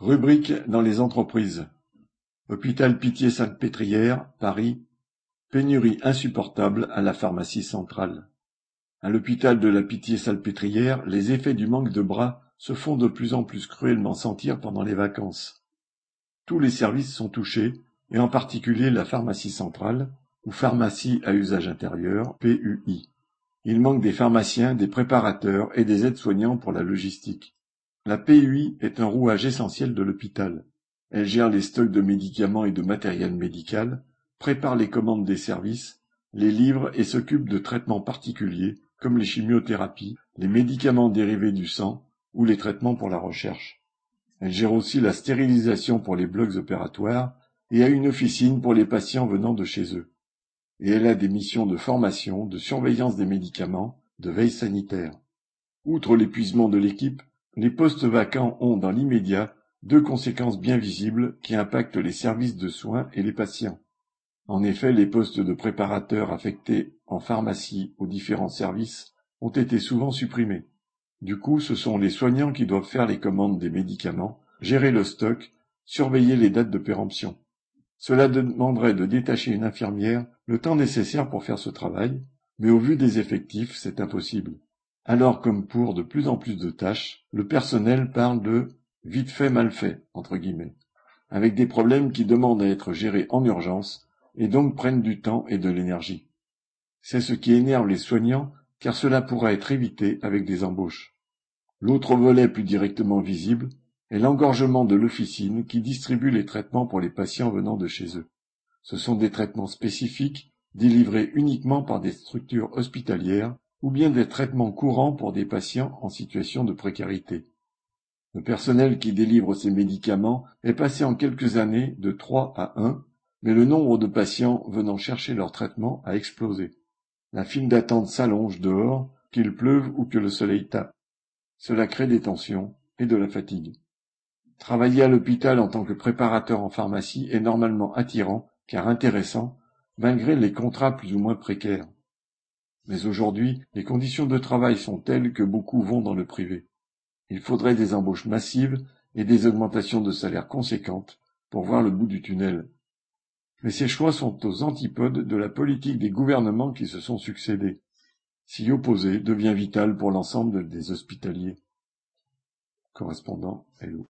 Rubrique dans les entreprises. Hôpital Pitié-Salpêtrière, Paris. Pénurie insupportable à la pharmacie centrale. À l'hôpital de la Pitié-Salpêtrière, les effets du manque de bras se font de plus en plus cruellement sentir pendant les vacances. Tous les services sont touchés, et en particulier la pharmacie centrale, ou pharmacie à usage intérieur, PUI. Il manque des pharmaciens, des préparateurs et des aides-soignants pour la logistique. La PUI est un rouage essentiel de l'hôpital. Elle gère les stocks de médicaments et de matériel médical, prépare les commandes des services, les livre et s'occupe de traitements particuliers comme les chimiothérapies, les médicaments dérivés du sang ou les traitements pour la recherche. Elle gère aussi la stérilisation pour les blocs opératoires et a une officine pour les patients venant de chez eux. Et elle a des missions de formation, de surveillance des médicaments, de veille sanitaire. Outre l'épuisement de l'équipe, les postes vacants ont, dans l'immédiat, deux conséquences bien visibles qui impactent les services de soins et les patients. En effet, les postes de préparateurs affectés en pharmacie aux différents services ont été souvent supprimés. Du coup, ce sont les soignants qui doivent faire les commandes des médicaments, gérer le stock, surveiller les dates de péremption. Cela demanderait de détacher une infirmière le temps nécessaire pour faire ce travail, mais au vu des effectifs, c'est impossible. Alors comme pour de plus en plus de tâches, le personnel parle de vite fait mal fait, entre guillemets, avec des problèmes qui demandent à être gérés en urgence et donc prennent du temps et de l'énergie. C'est ce qui énerve les soignants car cela pourra être évité avec des embauches. L'autre volet plus directement visible est l'engorgement de l'officine qui distribue les traitements pour les patients venant de chez eux. Ce sont des traitements spécifiques délivrés uniquement par des structures hospitalières ou bien des traitements courants pour des patients en situation de précarité. Le personnel qui délivre ces médicaments est passé en quelques années de 3 à 1, mais le nombre de patients venant chercher leur traitement a explosé. La file d'attente s'allonge dehors, qu'il pleuve ou que le soleil tape. Cela crée des tensions et de la fatigue. Travailler à l'hôpital en tant que préparateur en pharmacie est normalement attirant, car intéressant, malgré les contrats plus ou moins précaires. Mais aujourd'hui, les conditions de travail sont telles que beaucoup vont dans le privé. Il faudrait des embauches massives et des augmentations de salaire conséquentes pour voir le bout du tunnel. Mais ces choix sont aux antipodes de la politique des gouvernements qui se sont succédés. S'y opposer devient vital pour l'ensemble des hospitaliers. Correspondant Hello.